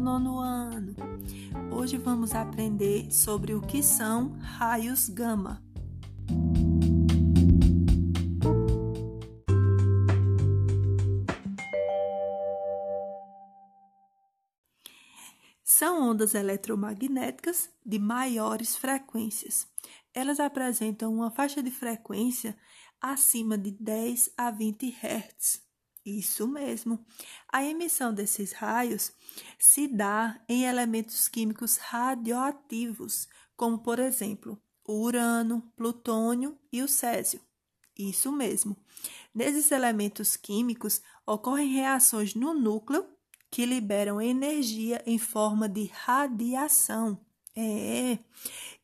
nono ano. Hoje vamos aprender sobre o que são raios gama. São ondas eletromagnéticas de maiores frequências. Elas apresentam uma faixa de frequência acima de 10 a 20 Hz. Isso mesmo. A emissão desses raios se dá em elementos químicos radioativos, como por exemplo, o urânio, plutônio e o césio. Isso mesmo. Nesses elementos químicos ocorrem reações no núcleo que liberam energia em forma de radiação. É,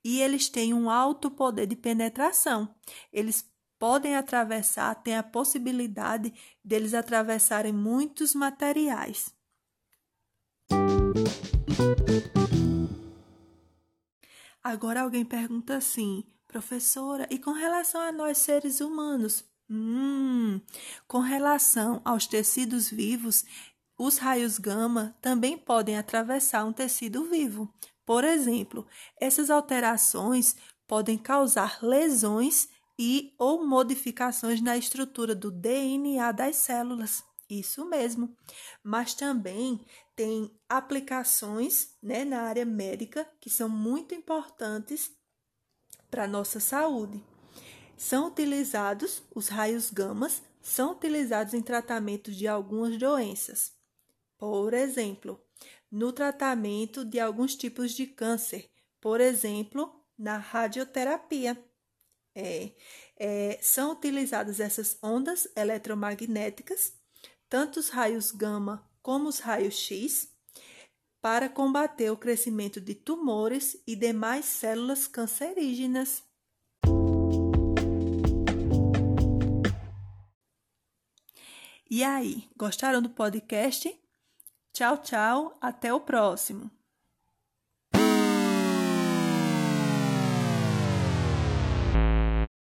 e eles têm um alto poder de penetração. Eles podem atravessar, tem a possibilidade deles atravessarem muitos materiais. Agora alguém pergunta assim, professora, e com relação a nós seres humanos? Hum, com relação aos tecidos vivos, os raios gama também podem atravessar um tecido vivo. Por exemplo, essas alterações podem causar lesões e ou modificações na estrutura do DNA das células. Isso mesmo. Mas também tem aplicações né, na área médica que são muito importantes para a nossa saúde. São utilizados, os raios gamas são utilizados em tratamentos de algumas doenças. Por exemplo, no tratamento de alguns tipos de câncer, por exemplo, na radioterapia. É, é, são utilizadas essas ondas eletromagnéticas, tanto os raios gama como os raios X, para combater o crescimento de tumores e demais células cancerígenas. E aí, gostaram do podcast? Tchau, tchau, até o próximo!